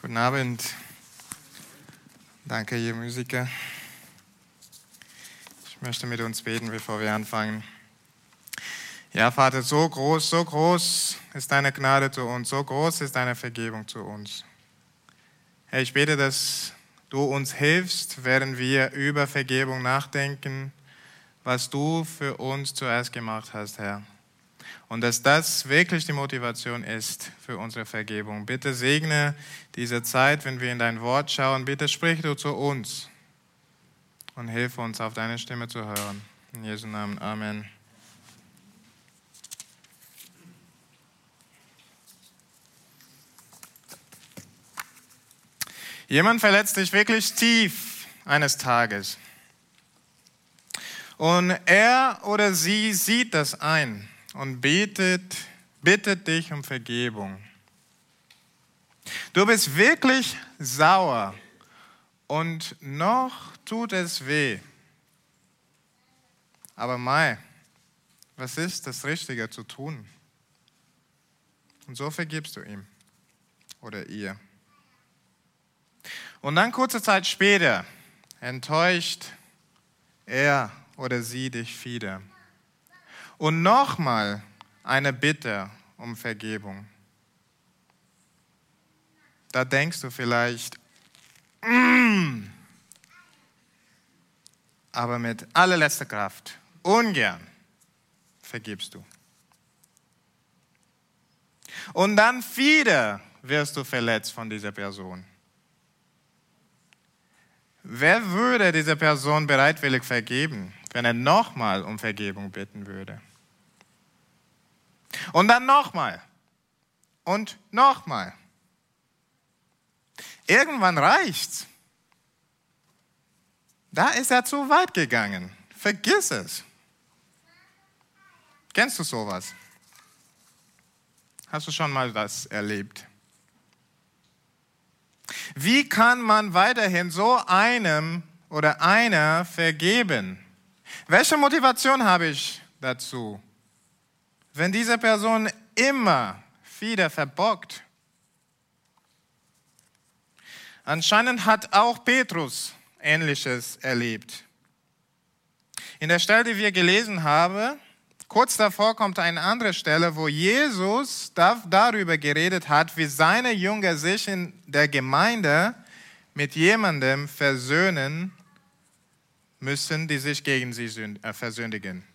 Guten Abend. Danke, ihr Musiker. Ich möchte mit uns beten, bevor wir anfangen. Ja, Vater, so groß, so groß ist deine Gnade zu uns, so groß ist deine Vergebung zu uns. Herr, ich bete, dass du uns hilfst, während wir über Vergebung nachdenken, was du für uns zuerst gemacht hast, Herr. Und dass das wirklich die Motivation ist für unsere Vergebung. Bitte segne diese Zeit, wenn wir in dein Wort schauen. Bitte sprich du zu uns und hilf uns, auf deine Stimme zu hören. In Jesu Namen. Amen. Jemand verletzt dich wirklich tief eines Tages. Und er oder sie sieht das ein und betet, bittet dich um Vergebung. Du bist wirklich sauer und noch tut es weh. Aber Mai, was ist das Richtige zu tun? Und so vergibst du ihm oder ihr. Und dann kurze Zeit später enttäuscht er oder sie dich wieder. Und nochmal eine Bitte um Vergebung. Da denkst du vielleicht, mm, aber mit allerletzter Kraft, ungern vergibst du. Und dann wieder wirst du verletzt von dieser Person. Wer würde dieser Person bereitwillig vergeben, wenn er nochmal um Vergebung bitten würde? Und dann nochmal. Und nochmal. Irgendwann reicht's. Da ist er zu weit gegangen. Vergiss es. Kennst du sowas? Hast du schon mal das erlebt? Wie kann man weiterhin so einem oder einer vergeben? Welche Motivation habe ich dazu? Wenn diese Person immer wieder verbockt. Anscheinend hat auch Petrus Ähnliches erlebt. In der Stelle, die wir gelesen haben, kurz davor kommt eine andere Stelle, wo Jesus darüber geredet hat, wie seine Jünger sich in der Gemeinde mit jemandem versöhnen müssen, die sich gegen sie äh, versündigen.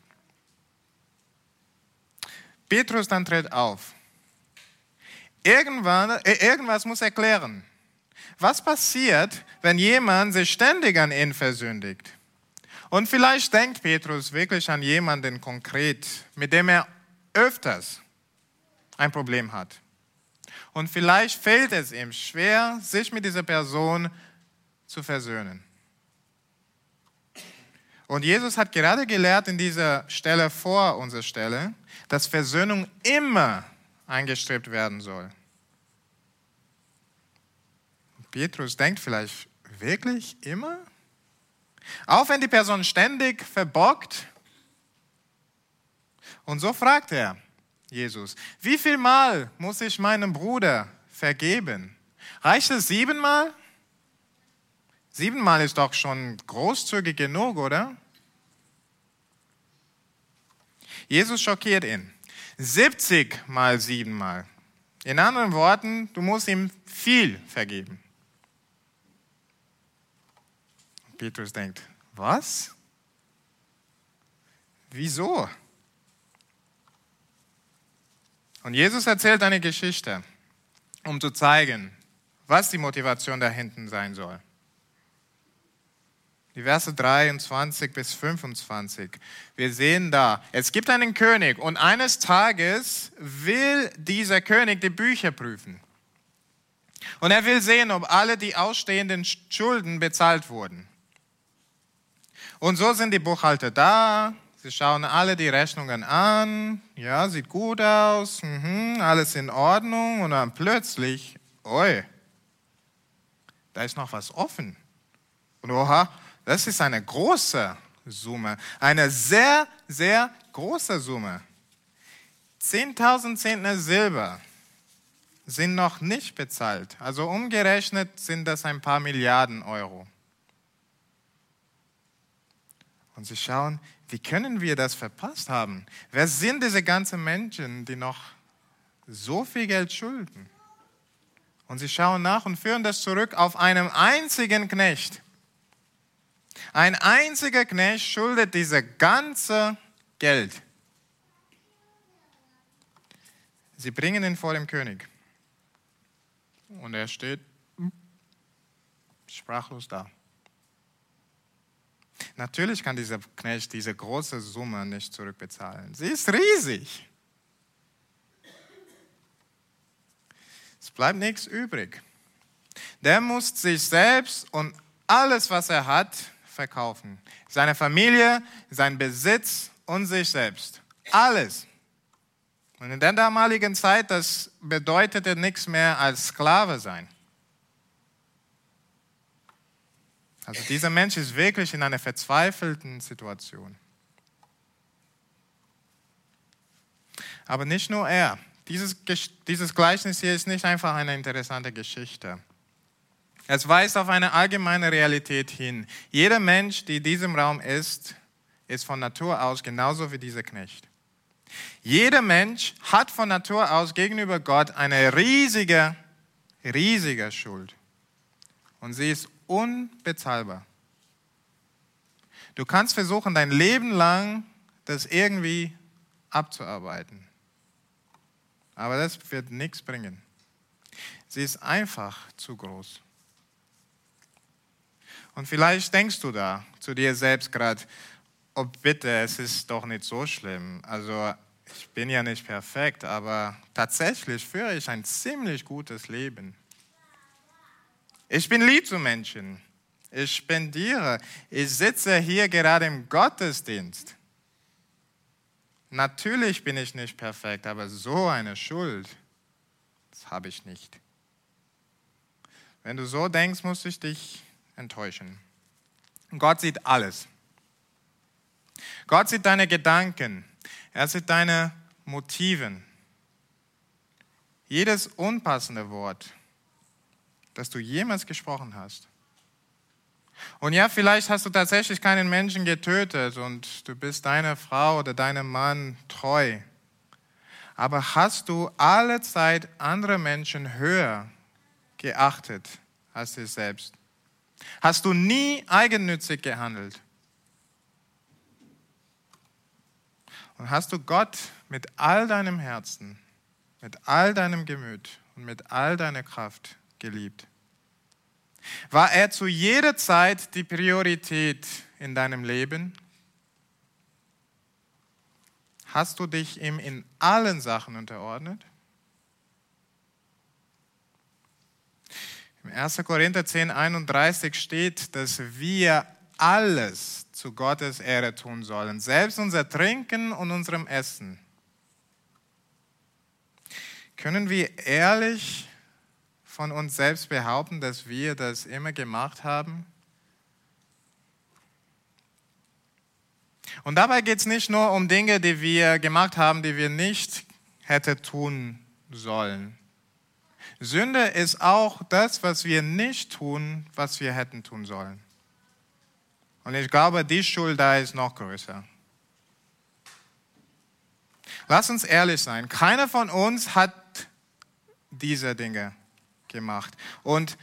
Petrus dann tritt auf. Irgendwann, äh, irgendwas muss erklären. Was passiert, wenn jemand sich ständig an ihn versündigt? Und vielleicht denkt Petrus wirklich an jemanden konkret, mit dem er öfters ein Problem hat. Und vielleicht fällt es ihm schwer, sich mit dieser Person zu versöhnen. Und Jesus hat gerade gelehrt in dieser Stelle vor unserer Stelle, dass Versöhnung immer eingestrebt werden soll. Petrus denkt vielleicht, wirklich immer? Auch wenn die Person ständig verbockt. Und so fragt er Jesus, wie viel Mal muss ich meinem Bruder vergeben? Reicht es siebenmal? Siebenmal ist doch schon großzügig genug, oder? Jesus schockiert ihn. 70 mal 7 mal. In anderen Worten, du musst ihm viel vergeben. Petrus denkt, was? Wieso? Und Jesus erzählt eine Geschichte, um zu zeigen, was die Motivation da hinten sein soll. Die Verse 23 bis 25. Wir sehen da, es gibt einen König und eines Tages will dieser König die Bücher prüfen. Und er will sehen, ob alle die ausstehenden Schulden bezahlt wurden. Und so sind die Buchhalter da, sie schauen alle die Rechnungen an, ja, sieht gut aus, mhm, alles in Ordnung und dann plötzlich, oi, da ist noch was offen. Und oha, das ist eine große Summe, eine sehr, sehr große Summe. 10.000 Zentner Silber sind noch nicht bezahlt. Also umgerechnet sind das ein paar Milliarden Euro. Und sie schauen, wie können wir das verpasst haben? Wer sind diese ganzen Menschen, die noch so viel Geld schulden? Und sie schauen nach und führen das zurück auf einen einzigen Knecht. Ein einziger Knecht schuldet diese ganze Geld. Sie bringen ihn vor dem König. Und er steht sprachlos da. Natürlich kann dieser Knecht diese große Summe nicht zurückbezahlen. Sie ist riesig. Es bleibt nichts übrig. Der muss sich selbst und alles, was er hat, verkaufen. Seine Familie, sein Besitz und sich selbst. Alles. Und in der damaligen Zeit, das bedeutete nichts mehr als Sklave sein. Also dieser Mensch ist wirklich in einer verzweifelten Situation. Aber nicht nur er. Dieses, dieses Gleichnis hier ist nicht einfach eine interessante Geschichte. Es weist auf eine allgemeine Realität hin. Jeder Mensch, der in diesem Raum ist, ist von Natur aus genauso wie dieser Knecht. Jeder Mensch hat von Natur aus gegenüber Gott eine riesige, riesige Schuld. Und sie ist unbezahlbar. Du kannst versuchen, dein Leben lang das irgendwie abzuarbeiten. Aber das wird nichts bringen. Sie ist einfach zu groß. Und vielleicht denkst du da zu dir selbst gerade, oh bitte, es ist doch nicht so schlimm. Also ich bin ja nicht perfekt, aber tatsächlich führe ich ein ziemlich gutes Leben. Ich bin lieb zu Menschen. Ich spendiere. Ich sitze hier gerade im Gottesdienst. Natürlich bin ich nicht perfekt, aber so eine Schuld, das habe ich nicht. Wenn du so denkst, muss ich dich enttäuschen. Gott sieht alles. Gott sieht deine Gedanken. Er sieht deine Motiven. Jedes unpassende Wort, das du jemals gesprochen hast. Und ja, vielleicht hast du tatsächlich keinen Menschen getötet und du bist deiner Frau oder deinem Mann treu. Aber hast du alle Zeit andere Menschen höher geachtet als dich selbst? Hast du nie eigennützig gehandelt? Und hast du Gott mit all deinem Herzen, mit all deinem Gemüt und mit all deiner Kraft geliebt? War er zu jeder Zeit die Priorität in deinem Leben? Hast du dich ihm in allen Sachen unterordnet? Im 1. Korinther 10, 31 steht, dass wir alles zu Gottes Ehre tun sollen, selbst unser Trinken und unserem Essen. Können wir ehrlich von uns selbst behaupten, dass wir das immer gemacht haben? Und dabei geht es nicht nur um Dinge, die wir gemacht haben, die wir nicht hätte tun sollen. Sünde ist auch das, was wir nicht tun, was wir hätten tun sollen. Und ich glaube, die Schuld da ist noch größer. Lass uns ehrlich sein. Keiner von uns hat diese Dinge gemacht. Und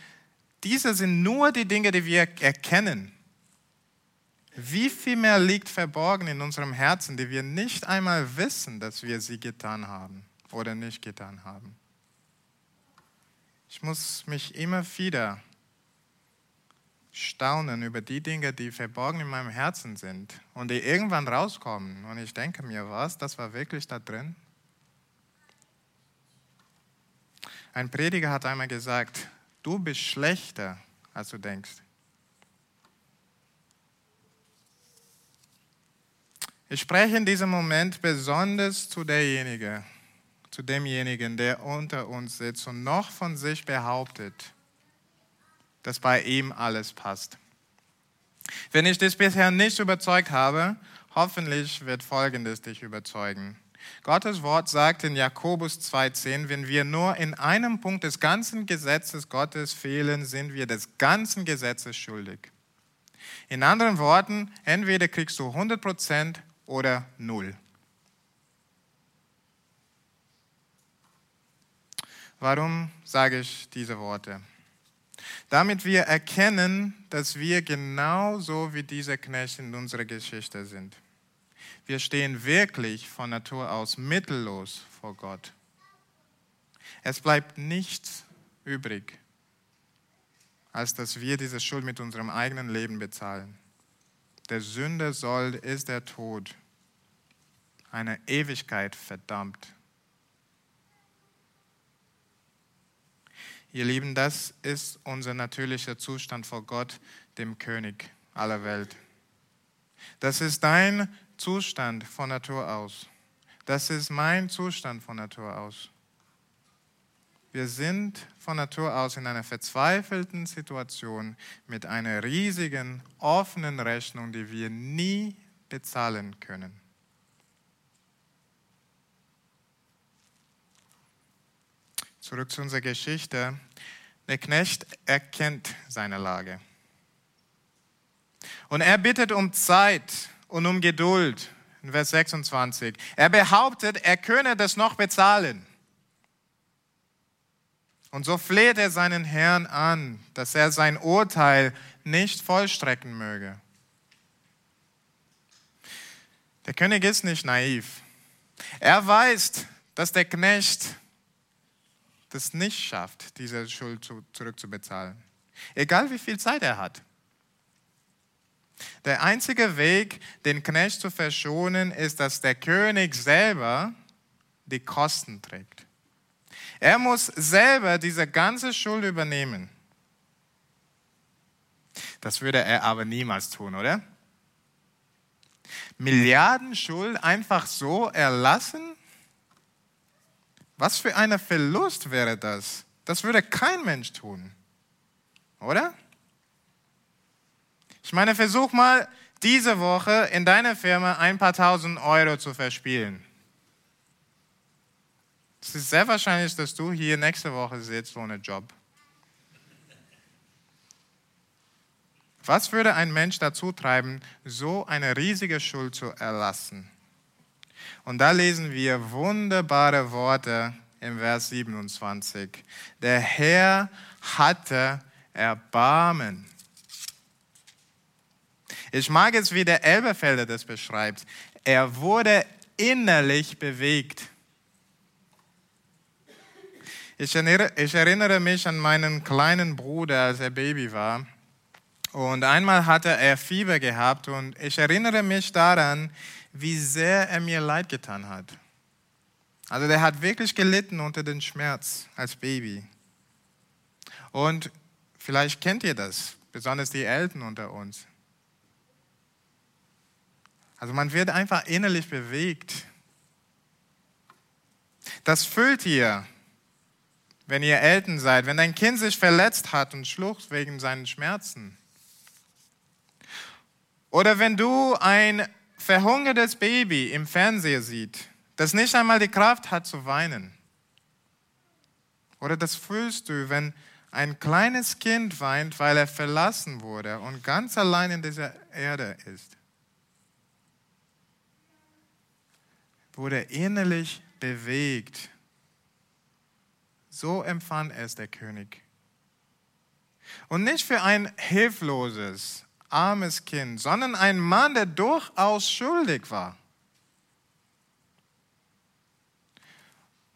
diese sind nur die Dinge, die wir erkennen. Wie viel mehr liegt verborgen in unserem Herzen, die wir nicht einmal wissen, dass wir sie getan haben oder nicht getan haben. Ich muss mich immer wieder staunen über die Dinge, die verborgen in meinem Herzen sind und die irgendwann rauskommen. Und ich denke mir, was, das war wirklich da drin? Ein Prediger hat einmal gesagt, du bist schlechter, als du denkst. Ich spreche in diesem Moment besonders zu derjenige, zu demjenigen, der unter uns sitzt und noch von sich behauptet, dass bei ihm alles passt. Wenn ich dich bisher nicht überzeugt habe, hoffentlich wird Folgendes dich überzeugen. Gottes Wort sagt in Jakobus 2.10, wenn wir nur in einem Punkt des ganzen Gesetzes Gottes fehlen, sind wir des ganzen Gesetzes schuldig. In anderen Worten, entweder kriegst du 100% oder null. Warum sage ich diese Worte? Damit wir erkennen, dass wir genauso wie diese Knechte in unserer Geschichte sind. Wir stehen wirklich von Natur aus mittellos vor Gott. Es bleibt nichts übrig, als dass wir diese Schuld mit unserem eigenen Leben bezahlen. Der Sünde soll ist der Tod, eine Ewigkeit verdammt. Ihr Lieben, das ist unser natürlicher Zustand vor Gott, dem König aller Welt. Das ist dein Zustand von Natur aus. Das ist mein Zustand von Natur aus. Wir sind von Natur aus in einer verzweifelten Situation mit einer riesigen, offenen Rechnung, die wir nie bezahlen können. Zurück zu unserer Geschichte. Der Knecht erkennt seine Lage. Und er bittet um Zeit und um Geduld. In Vers 26. Er behauptet, er könne das noch bezahlen. Und so fleht er seinen Herrn an, dass er sein Urteil nicht vollstrecken möge. Der König ist nicht naiv. Er weiß, dass der Knecht das nicht schafft, diese Schuld zurückzubezahlen. Egal wie viel Zeit er hat. Der einzige Weg, den Knecht zu verschonen, ist, dass der König selber die Kosten trägt. Er muss selber diese ganze Schuld übernehmen. Das würde er aber niemals tun, oder? Milliarden Schuld einfach so erlassen? Was für ein Verlust wäre das? Das würde kein Mensch tun, oder? Ich meine, versuch mal diese Woche in deiner Firma ein paar tausend Euro zu verspielen. Es ist sehr wahrscheinlich, dass du hier nächste Woche sitzt ohne Job. Was würde ein Mensch dazu treiben, so eine riesige Schuld zu erlassen? Und da lesen wir wunderbare Worte im Vers 27. Der Herr hatte Erbarmen. Ich mag es, wie der Elberfelder das beschreibt. Er wurde innerlich bewegt. Ich erinnere, ich erinnere mich an meinen kleinen Bruder, als er Baby war. Und einmal hatte er Fieber gehabt und ich erinnere mich daran, wie sehr er mir leid getan hat. Also der hat wirklich gelitten unter dem Schmerz als Baby. Und vielleicht kennt ihr das, besonders die Eltern unter uns. Also man wird einfach innerlich bewegt. Das fühlt ihr, wenn ihr Eltern seid, wenn dein Kind sich verletzt hat und schluchzt wegen seinen Schmerzen. Oder wenn du ein verhungertes Baby im Fernseher siehst, das nicht einmal die Kraft hat zu weinen. Oder das fühlst du, wenn ein kleines Kind weint, weil er verlassen wurde und ganz allein in dieser Erde ist. wurde innerlich bewegt. So empfand es der König. Und nicht für ein hilfloses, armes Kind, sondern ein Mann, der durchaus schuldig war.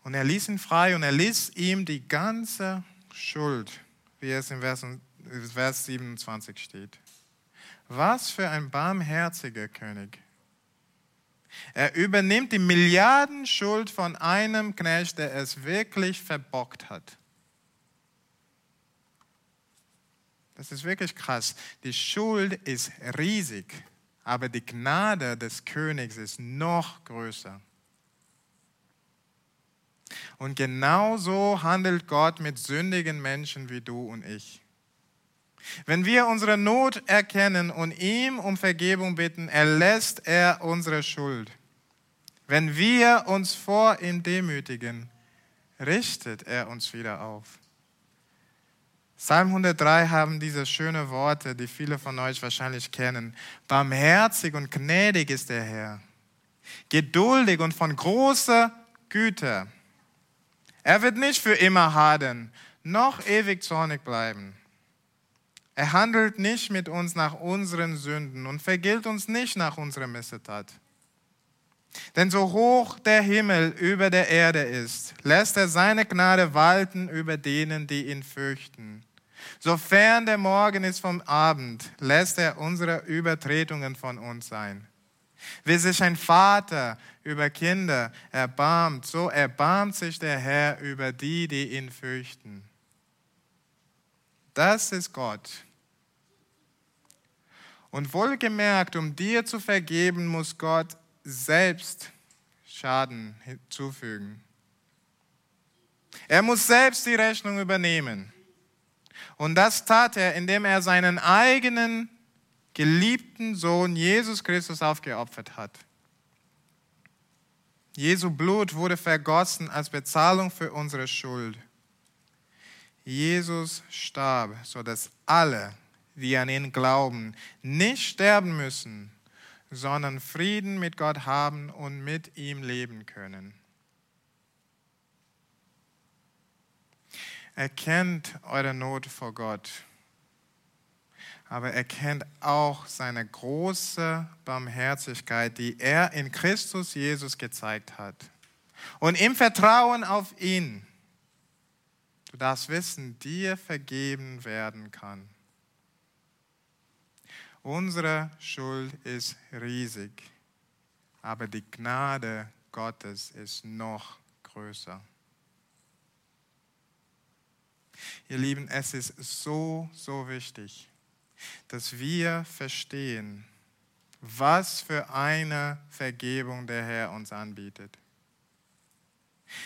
Und er ließ ihn frei und er ließ ihm die ganze Schuld, wie es im Vers, Vers 27 steht. Was für ein barmherziger König. Er übernimmt die Milliardenschuld von einem Knecht, der es wirklich verbockt hat. Das ist wirklich krass. Die Schuld ist riesig, aber die Gnade des Königs ist noch größer. Und genauso handelt Gott mit sündigen Menschen wie du und ich. Wenn wir unsere Not erkennen und ihm um Vergebung bitten, erlässt er unsere Schuld. Wenn wir uns vor ihm demütigen, richtet er uns wieder auf. Psalm 103 haben diese schönen Worte, die viele von euch wahrscheinlich kennen. Barmherzig und gnädig ist der Herr, geduldig und von großer Güte. Er wird nicht für immer hadern, noch ewig zornig bleiben. Er handelt nicht mit uns nach unseren Sünden und vergilt uns nicht nach unserer Missetat. Denn so hoch der Himmel über der Erde ist, lässt er seine Gnade walten über denen, die ihn fürchten. Sofern der Morgen ist vom Abend, lässt er unsere Übertretungen von uns sein. Wie sich ein Vater über Kinder erbarmt, so erbarmt sich der Herr über die, die ihn fürchten. Das ist Gott. Und wohlgemerkt, um dir zu vergeben, muss Gott selbst Schaden hinzufügen. Er muss selbst die Rechnung übernehmen. Und das tat er, indem er seinen eigenen geliebten Sohn Jesus Christus aufgeopfert hat. Jesu Blut wurde vergossen als Bezahlung für unsere Schuld. Jesus starb, sodass alle, die an ihn glauben, nicht sterben müssen, sondern Frieden mit Gott haben und mit ihm leben können. Erkennt eure Not vor Gott, aber erkennt auch seine große Barmherzigkeit, die er in Christus Jesus gezeigt hat. Und im Vertrauen auf ihn, du darfst wissen, dir vergeben werden kann. Unsere Schuld ist riesig, aber die Gnade Gottes ist noch größer. Ihr Lieben, es ist so, so wichtig, dass wir verstehen, was für eine Vergebung der Herr uns anbietet.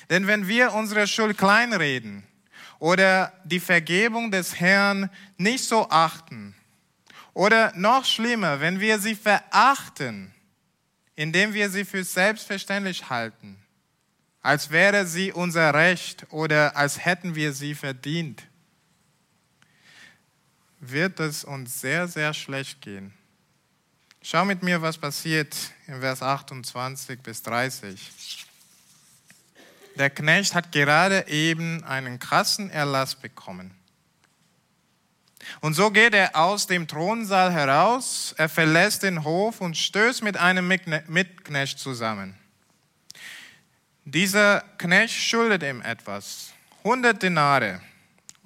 Denn wenn wir unsere Schuld kleinreden oder die Vergebung des Herrn nicht so achten, oder noch schlimmer, wenn wir sie verachten, indem wir sie für selbstverständlich halten, als wäre sie unser Recht oder als hätten wir sie verdient, wird es uns sehr, sehr schlecht gehen. Schau mit mir, was passiert in Vers 28 bis 30. Der Knecht hat gerade eben einen krassen Erlass bekommen. Und so geht er aus dem Thronsaal heraus, er verlässt den Hof und stößt mit einem Mitknecht zusammen. Dieser Knecht schuldet ihm etwas. 100 Denare,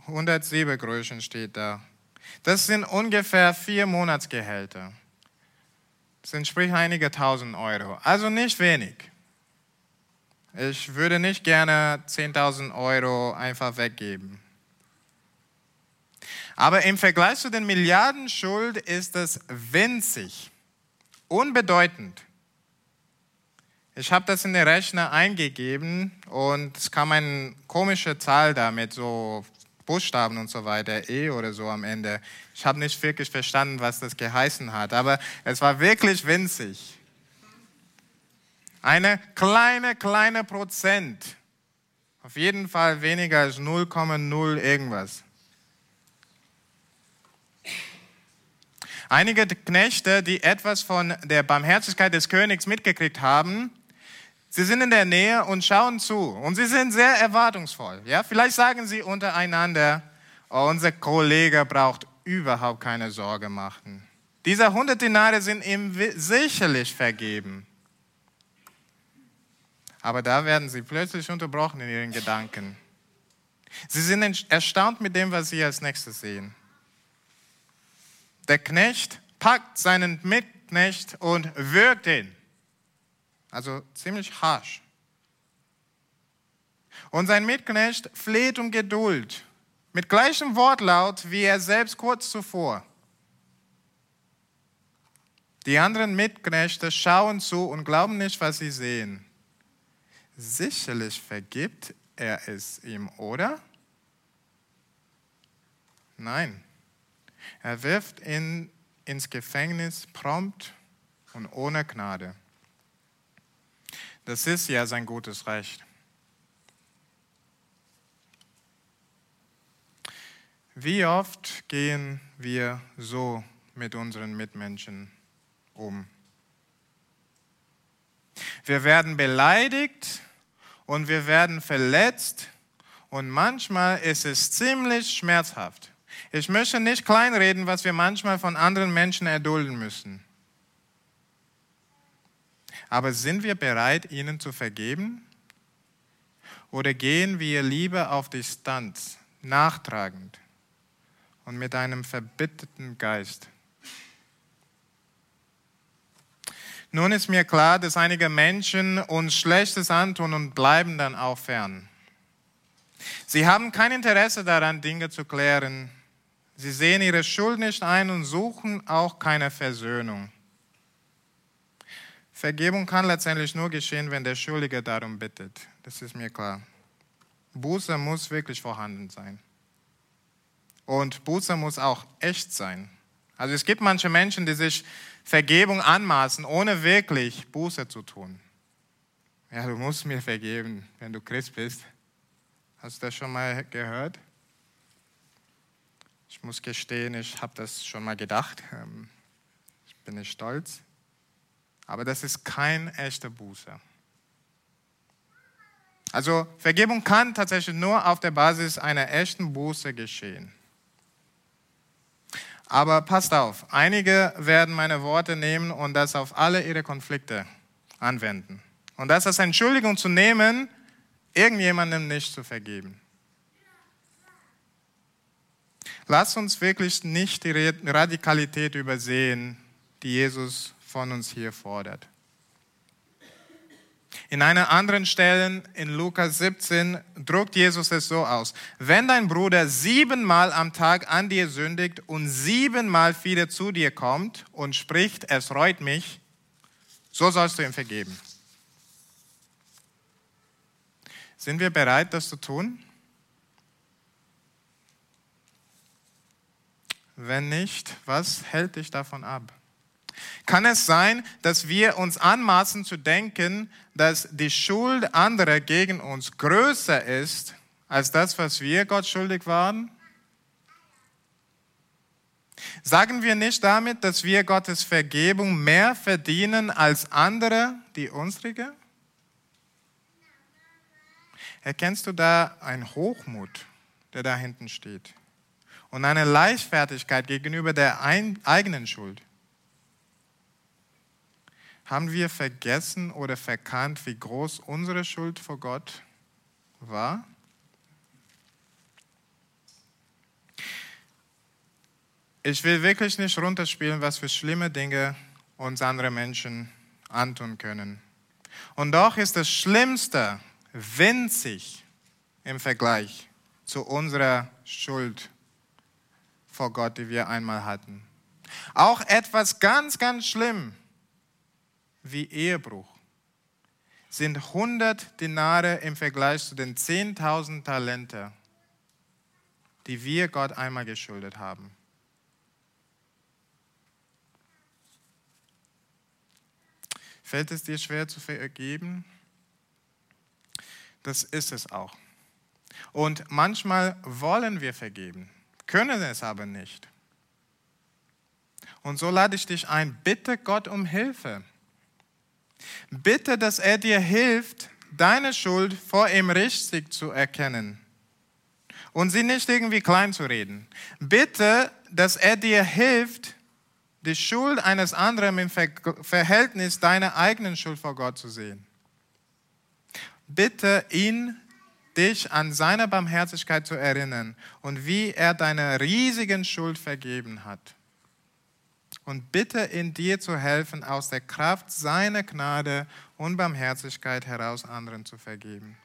100 Silbergrößen steht da. Das sind ungefähr vier Monatsgehälter. Das entspricht einige tausend Euro. Also nicht wenig. Ich würde nicht gerne 10.000 Euro einfach weggeben. Aber im Vergleich zu den Milliarden Schuld ist es winzig, unbedeutend. Ich habe das in den Rechner eingegeben und es kam eine komische Zahl da mit so Buchstaben und so weiter, E oder so am Ende. Ich habe nicht wirklich verstanden, was das geheißen hat, aber es war wirklich winzig. Eine kleine, kleine Prozent. Auf jeden Fall weniger als 0,0 irgendwas. Einige Knechte, die etwas von der Barmherzigkeit des Königs mitgekriegt haben, sie sind in der Nähe und schauen zu. Und sie sind sehr erwartungsvoll. Ja? Vielleicht sagen sie untereinander, oh, unser Kollege braucht überhaupt keine Sorge machen. Diese 100 Dinare sind ihm sicherlich vergeben. Aber da werden sie plötzlich unterbrochen in ihren Gedanken. Sie sind erstaunt mit dem, was sie als nächstes sehen. Der Knecht packt seinen Mitknecht und würgt ihn. Also ziemlich harsch. Und sein Mitknecht fleht um Geduld, mit gleichem Wortlaut wie er selbst kurz zuvor. Die anderen Mitknechte schauen zu und glauben nicht, was sie sehen. Sicherlich vergibt er es ihm, oder? Nein. Er wirft ihn ins Gefängnis prompt und ohne Gnade. Das ist ja sein gutes Recht. Wie oft gehen wir so mit unseren Mitmenschen um? Wir werden beleidigt und wir werden verletzt und manchmal ist es ziemlich schmerzhaft. Ich möchte nicht kleinreden, was wir manchmal von anderen Menschen erdulden müssen. Aber sind wir bereit, ihnen zu vergeben? Oder gehen wir lieber auf Distanz, nachtragend und mit einem verbitterten Geist? Nun ist mir klar, dass einige Menschen uns Schlechtes antun und bleiben dann auch fern. Sie haben kein Interesse daran, Dinge zu klären. Sie sehen ihre Schuld nicht ein und suchen auch keine Versöhnung. Vergebung kann letztendlich nur geschehen, wenn der Schuldige darum bittet. Das ist mir klar. Buße muss wirklich vorhanden sein. Und Buße muss auch echt sein. Also es gibt manche Menschen, die sich Vergebung anmaßen, ohne wirklich Buße zu tun. Ja, du musst mir vergeben, wenn du Christ bist. Hast du das schon mal gehört? Ich muss gestehen, ich habe das schon mal gedacht. Ähm, ich bin nicht stolz. Aber das ist kein echter Buße. Also Vergebung kann tatsächlich nur auf der Basis einer echten Buße geschehen. Aber passt auf, einige werden meine Worte nehmen und das auf alle ihre Konflikte anwenden. Und das als Entschuldigung zu nehmen, irgendjemandem nicht zu vergeben. Lass uns wirklich nicht die Radikalität übersehen, die Jesus von uns hier fordert. In einer anderen Stelle in Lukas 17 druckt Jesus es so aus. Wenn dein Bruder siebenmal am Tag an dir sündigt und siebenmal wieder zu dir kommt und spricht, es reut mich, so sollst du ihm vergeben. Sind wir bereit, das zu tun? Wenn nicht, was hält dich davon ab? Kann es sein, dass wir uns anmaßen zu denken, dass die Schuld anderer gegen uns größer ist als das, was wir Gott schuldig waren? Sagen wir nicht damit, dass wir Gottes Vergebung mehr verdienen als andere die unsrige? Erkennst du da einen Hochmut, der da hinten steht? Und eine Leichtfertigkeit gegenüber der eigenen Schuld? Haben wir vergessen oder verkannt, wie groß unsere Schuld vor Gott war? Ich will wirklich nicht runterspielen, was für schlimme Dinge uns andere Menschen antun können. Und doch ist das Schlimmste winzig im Vergleich zu unserer Schuld vor Gott, die wir einmal hatten. Auch etwas ganz, ganz schlimm wie Ehebruch sind 100 Dinare im Vergleich zu den 10.000 Talente, die wir Gott einmal geschuldet haben. Fällt es dir schwer zu vergeben? Das ist es auch. Und manchmal wollen wir vergeben, können es aber nicht. Und so lade ich dich ein, bitte Gott um Hilfe. Bitte, dass er dir hilft, deine Schuld vor ihm richtig zu erkennen und sie nicht irgendwie klein zu reden. Bitte, dass er dir hilft, die Schuld eines anderen im Verhältnis deiner eigenen Schuld vor Gott zu sehen. Bitte ihn, dich an seine Barmherzigkeit zu erinnern und wie er deine riesigen Schuld vergeben hat und bitte in dir zu helfen, aus der Kraft seiner Gnade und Barmherzigkeit heraus anderen zu vergeben.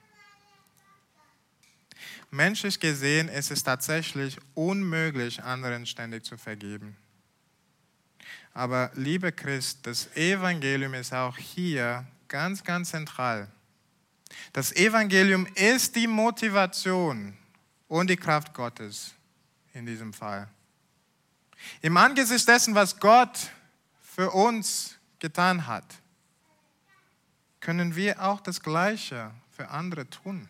Menschlich gesehen ist es tatsächlich unmöglich, anderen ständig zu vergeben. Aber liebe Christ, das Evangelium ist auch hier ganz, ganz zentral. Das Evangelium ist die Motivation und die Kraft Gottes in diesem Fall. Im Angesicht dessen, was Gott für uns getan hat, können wir auch das Gleiche für andere tun.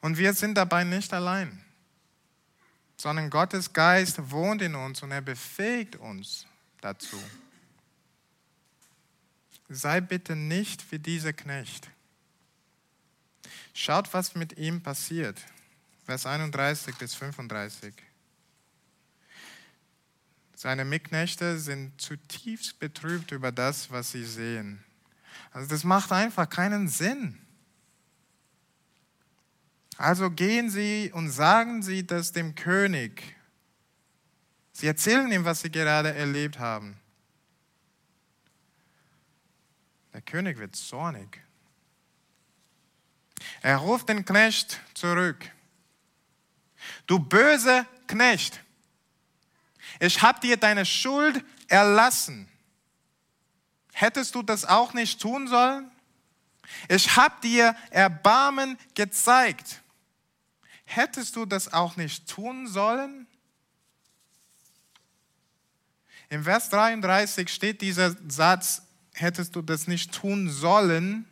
Und wir sind dabei nicht allein, sondern Gottes Geist wohnt in uns und er befähigt uns dazu. Sei bitte nicht wie dieser Knecht. Schaut, was mit ihm passiert. Vers 31 bis 35. Seine Mitknechte sind zutiefst betrübt über das, was sie sehen. Also das macht einfach keinen Sinn. Also gehen sie und sagen sie das dem König. Sie erzählen ihm, was sie gerade erlebt haben. Der König wird zornig. Er ruft den Knecht zurück. Du böser Knecht, ich habe dir deine Schuld erlassen. Hättest du das auch nicht tun sollen? Ich habe dir Erbarmen gezeigt. Hättest du das auch nicht tun sollen? Im Vers 33 steht dieser Satz, hättest du das nicht tun sollen.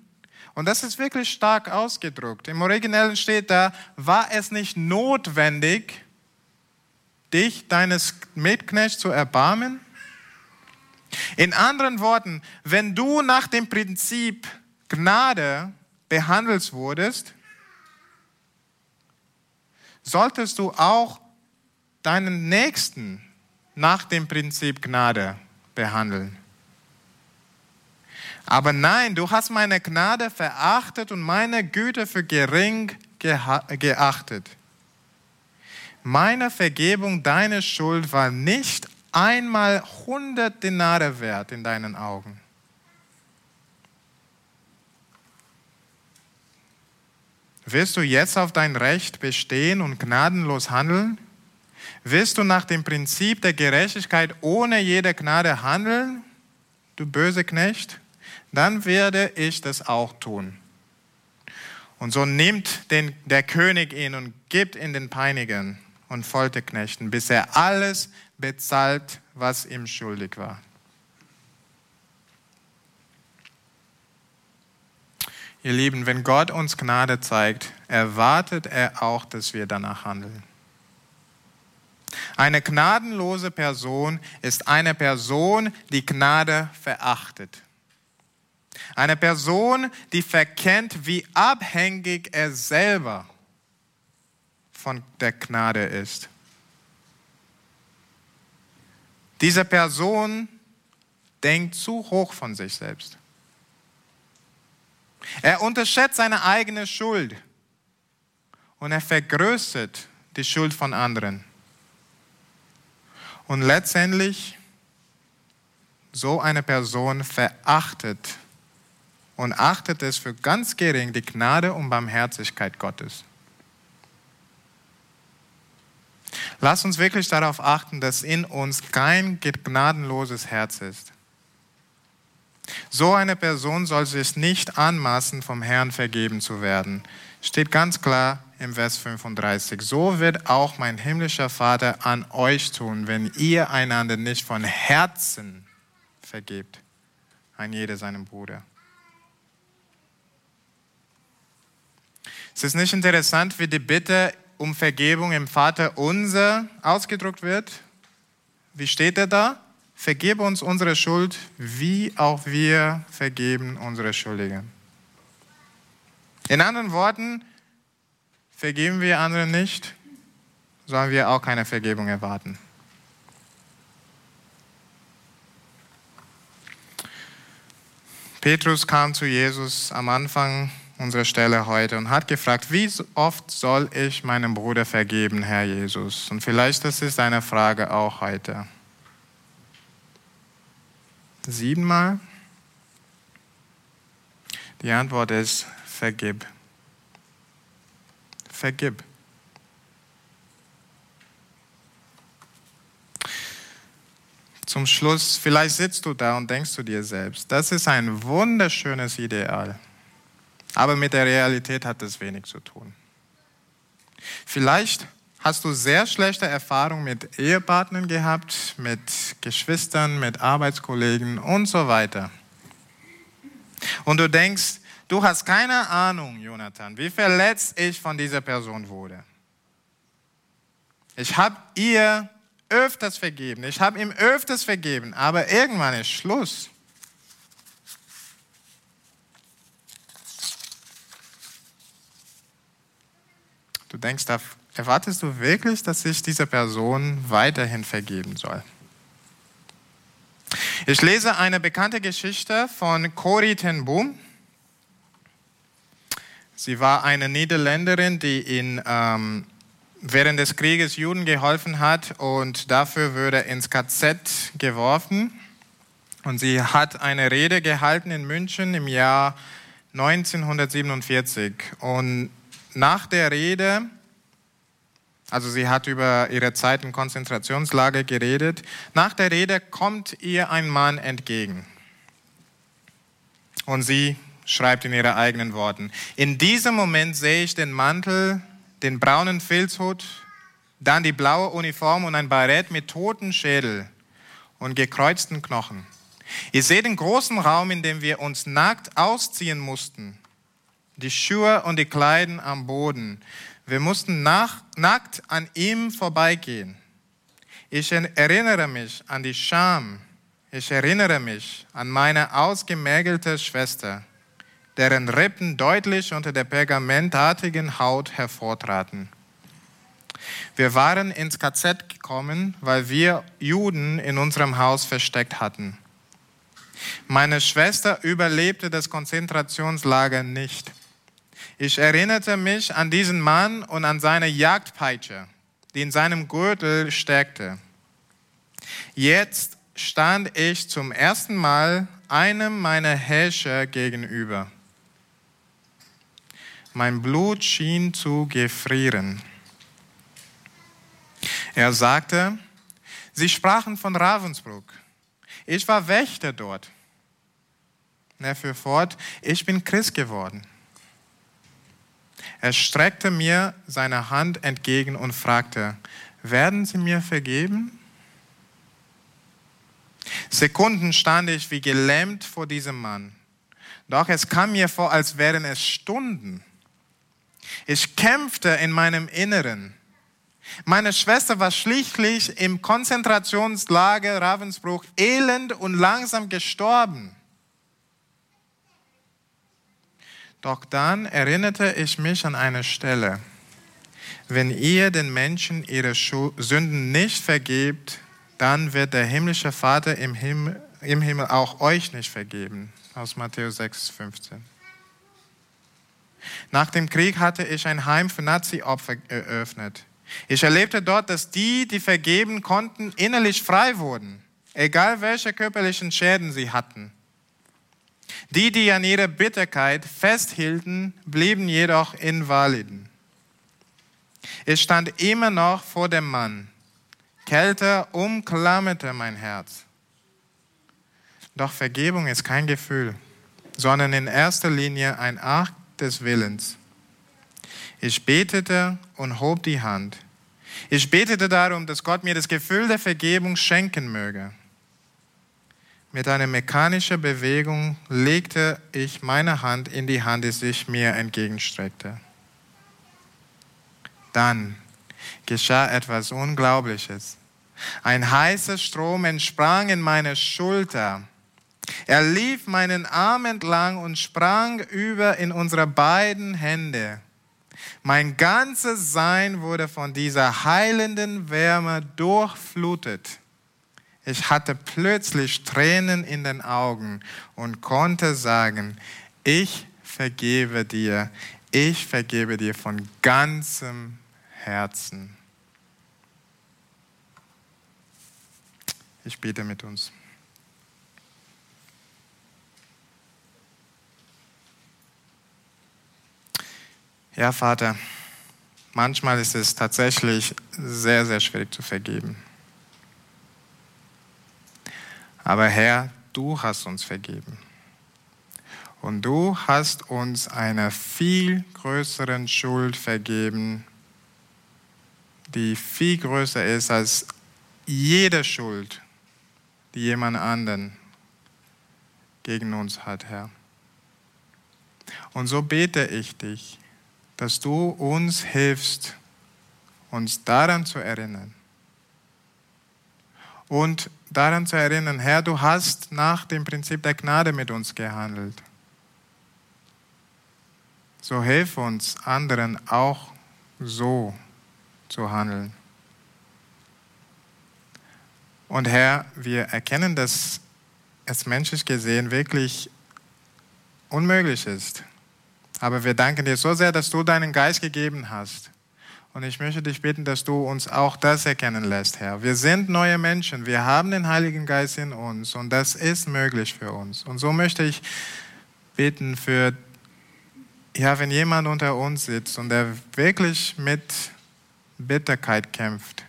Und das ist wirklich stark ausgedruckt. Im Originellen steht da, war es nicht notwendig, dich deines Mitknechts zu erbarmen? In anderen Worten, wenn du nach dem Prinzip Gnade behandelt wurdest, solltest du auch deinen Nächsten nach dem Prinzip Gnade behandeln. Aber nein, du hast meine Gnade verachtet und meine Güte für gering geachtet. Meine Vergebung deiner Schuld war nicht einmal 100 Denare wert in deinen Augen. Willst du jetzt auf dein Recht bestehen und gnadenlos handeln? Willst du nach dem Prinzip der Gerechtigkeit ohne jede Gnade handeln, du böse Knecht? Dann werde ich das auch tun. Und so nimmt den, der König ihn und gibt ihn den Peinigern und Folterknechten, bis er alles bezahlt, was ihm schuldig war. Ihr Lieben, wenn Gott uns Gnade zeigt, erwartet er auch, dass wir danach handeln. Eine gnadenlose Person ist eine Person, die Gnade verachtet. Eine Person, die verkennt, wie abhängig er selber von der Gnade ist. Diese Person denkt zu hoch von sich selbst. Er unterschätzt seine eigene Schuld und er vergrößert die Schuld von anderen. Und letztendlich, so eine Person verachtet und achtet es für ganz gering die Gnade und Barmherzigkeit Gottes. Lass uns wirklich darauf achten, dass in uns kein gnadenloses Herz ist. So eine Person soll sich nicht anmaßen, vom Herrn vergeben zu werden. Steht ganz klar im Vers 35. So wird auch mein himmlischer Vater an euch tun, wenn ihr einander nicht von Herzen vergebt. Ein jeder seinem Bruder. Es ist nicht interessant, wie die Bitte um Vergebung im Vater unser ausgedruckt wird. Wie steht er da? Vergebe uns unsere Schuld, wie auch wir vergeben unsere Schuldigen. In anderen Worten, vergeben wir anderen nicht, sollen wir auch keine Vergebung erwarten. Petrus kam zu Jesus am Anfang unsere Stelle heute und hat gefragt, wie oft soll ich meinem Bruder vergeben, Herr Jesus? Und vielleicht das ist eine Frage auch heute. Siebenmal? Die Antwort ist, vergib. Vergib. Zum Schluss, vielleicht sitzt du da und denkst du dir selbst, das ist ein wunderschönes Ideal. Aber mit der Realität hat es wenig zu tun. Vielleicht hast du sehr schlechte Erfahrungen mit Ehepartnern gehabt, mit Geschwistern, mit Arbeitskollegen und so weiter. Und du denkst, du hast keine Ahnung, Jonathan, wie verletzt ich von dieser Person wurde. Ich habe ihr öfters vergeben, ich habe ihm öfters vergeben, aber irgendwann ist Schluss. Du denkst, erwartest du wirklich, dass ich dieser Person weiterhin vergeben soll? Ich lese eine bekannte Geschichte von Corrie ten Boom. Sie war eine Niederländerin, die in, ähm, während des Krieges Juden geholfen hat und dafür wurde ins KZ geworfen. Und sie hat eine Rede gehalten in München im Jahr 1947. Und nach der Rede, also sie hat über ihre Zeit im Konzentrationslager geredet, nach der Rede kommt ihr ein Mann entgegen. Und sie schreibt in ihren eigenen Worten, in diesem Moment sehe ich den Mantel, den braunen Filzhut, dann die blaue Uniform und ein Barett mit toten Schädel und gekreuzten Knochen. Ich sehe den großen Raum, in dem wir uns nackt ausziehen mussten die Schuhe und die Kleiden am Boden. Wir mussten nach, nackt an ihm vorbeigehen. Ich erinnere mich an die Scham. Ich erinnere mich an meine ausgemergelte Schwester, deren Rippen deutlich unter der pergamentartigen Haut hervortraten. Wir waren ins KZ gekommen, weil wir Juden in unserem Haus versteckt hatten. Meine Schwester überlebte das Konzentrationslager nicht. Ich erinnerte mich an diesen Mann und an seine Jagdpeitsche, die in seinem Gürtel steckte. Jetzt stand ich zum ersten Mal einem meiner Herrscher gegenüber. Mein Blut schien zu gefrieren. Er sagte, Sie sprachen von Ravensbrück. Ich war Wächter dort. Er fuhr fort, ich bin Christ geworden. Er streckte mir seine Hand entgegen und fragte, werden Sie mir vergeben? Sekunden stand ich wie gelähmt vor diesem Mann. Doch es kam mir vor, als wären es Stunden. Ich kämpfte in meinem Inneren. Meine Schwester war schlichtlich im Konzentrationslager Ravensbrück elend und langsam gestorben. Doch dann erinnerte ich mich an eine Stelle. Wenn ihr den Menschen ihre Sünden nicht vergebt, dann wird der himmlische Vater im Himmel, im Himmel auch euch nicht vergeben. Aus Matthäus 6, 15. Nach dem Krieg hatte ich ein Heim für Nazi-Opfer eröffnet. Ich erlebte dort, dass die, die vergeben konnten, innerlich frei wurden, egal welche körperlichen Schäden sie hatten. Die, die an ihrer Bitterkeit festhielten, blieben jedoch invaliden. Ich stand immer noch vor dem Mann. Kälte umklammerte mein Herz. Doch Vergebung ist kein Gefühl, sondern in erster Linie ein Akt des Willens. Ich betete und hob die Hand. Ich betete darum, dass Gott mir das Gefühl der Vergebung schenken möge. Mit einer mechanischen Bewegung legte ich meine Hand in die Hand, die sich mir entgegenstreckte. Dann geschah etwas Unglaubliches. Ein heißer Strom entsprang in meine Schulter. Er lief meinen Arm entlang und sprang über in unsere beiden Hände. Mein ganzes Sein wurde von dieser heilenden Wärme durchflutet. Ich hatte plötzlich Tränen in den Augen und konnte sagen, ich vergebe dir, ich vergebe dir von ganzem Herzen. Ich bete mit uns. Ja, Vater, manchmal ist es tatsächlich sehr, sehr schwierig zu vergeben. Aber Herr, du hast uns vergeben. Und du hast uns eine viel größeren Schuld vergeben, die viel größer ist als jede Schuld, die jemand anderen gegen uns hat, Herr. Und so bete ich dich, dass du uns hilfst, uns daran zu erinnern. Und daran zu erinnern, Herr, du hast nach dem Prinzip der Gnade mit uns gehandelt. So hilf uns anderen auch so zu handeln. Und Herr, wir erkennen, dass es menschlich gesehen wirklich unmöglich ist. Aber wir danken dir so sehr, dass du deinen Geist gegeben hast. Und ich möchte dich bitten, dass du uns auch das erkennen lässt, Herr. Wir sind neue Menschen. Wir haben den Heiligen Geist in uns und das ist möglich für uns. Und so möchte ich beten für, ja, wenn jemand unter uns sitzt und der wirklich mit Bitterkeit kämpft,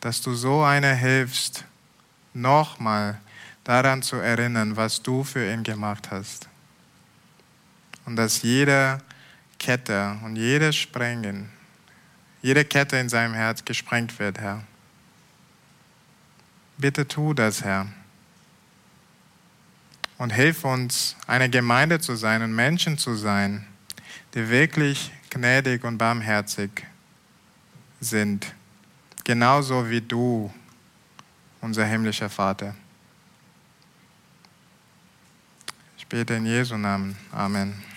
dass du so einer hilfst, nochmal daran zu erinnern, was du für ihn gemacht hast und dass jede Kette und jedes Sprengen, jede Kette in seinem Herz gesprengt wird, Herr. Bitte tu das, Herr. Und hilf uns, eine Gemeinde zu sein und Menschen zu sein, die wirklich gnädig und barmherzig sind. Genauso wie du, unser himmlischer Vater. Ich bete in Jesu Namen. Amen.